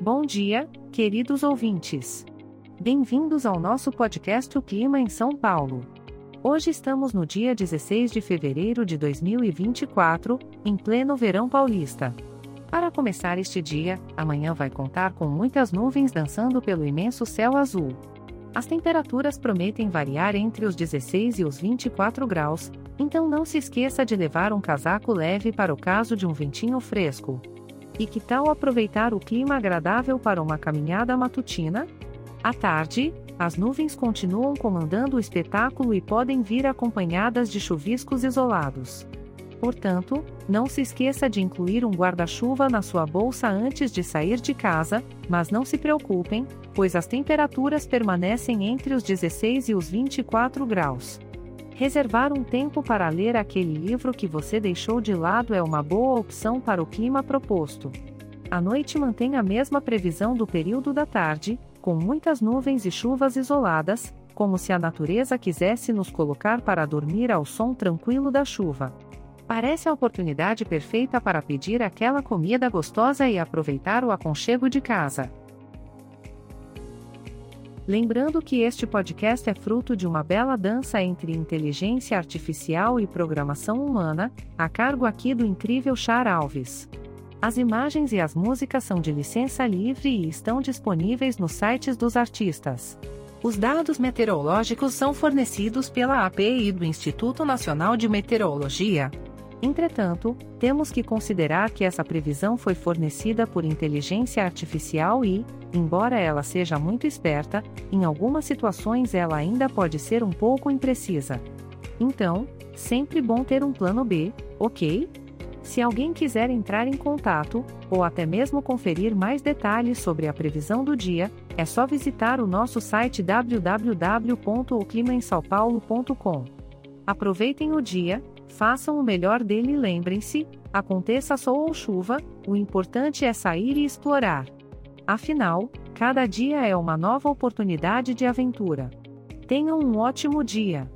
Bom dia, queridos ouvintes. Bem-vindos ao nosso podcast O Clima em São Paulo. Hoje estamos no dia 16 de fevereiro de 2024, em pleno verão paulista. Para começar este dia, amanhã vai contar com muitas nuvens dançando pelo imenso céu azul. As temperaturas prometem variar entre os 16 e os 24 graus, então não se esqueça de levar um casaco leve para o caso de um ventinho fresco. E que tal aproveitar o clima agradável para uma caminhada matutina? À tarde, as nuvens continuam comandando o espetáculo e podem vir acompanhadas de chuviscos isolados. Portanto, não se esqueça de incluir um guarda-chuva na sua bolsa antes de sair de casa, mas não se preocupem, pois as temperaturas permanecem entre os 16 e os 24 graus. Reservar um tempo para ler aquele livro que você deixou de lado é uma boa opção para o clima proposto. A noite mantém a mesma previsão do período da tarde, com muitas nuvens e chuvas isoladas, como se a natureza quisesse nos colocar para dormir ao som tranquilo da chuva. Parece a oportunidade perfeita para pedir aquela comida gostosa e aproveitar o aconchego de casa. Lembrando que este podcast é fruto de uma bela dança entre inteligência artificial e programação humana, a cargo aqui do incrível Char Alves. As imagens e as músicas são de licença livre e estão disponíveis nos sites dos artistas. Os dados meteorológicos são fornecidos pela API do Instituto Nacional de Meteorologia. Entretanto, temos que considerar que essa previsão foi fornecida por inteligência artificial e, embora ela seja muito esperta, em algumas situações ela ainda pode ser um pouco imprecisa. Então, sempre bom ter um plano B, ok? Se alguém quiser entrar em contato, ou até mesmo conferir mais detalhes sobre a previsão do dia, é só visitar o nosso site www.oclimaemsaopaulo.com. Aproveitem o dia, façam o melhor dele e lembrem-se: aconteça sol ou chuva, o importante é sair e explorar. Afinal, cada dia é uma nova oportunidade de aventura. Tenham um ótimo dia!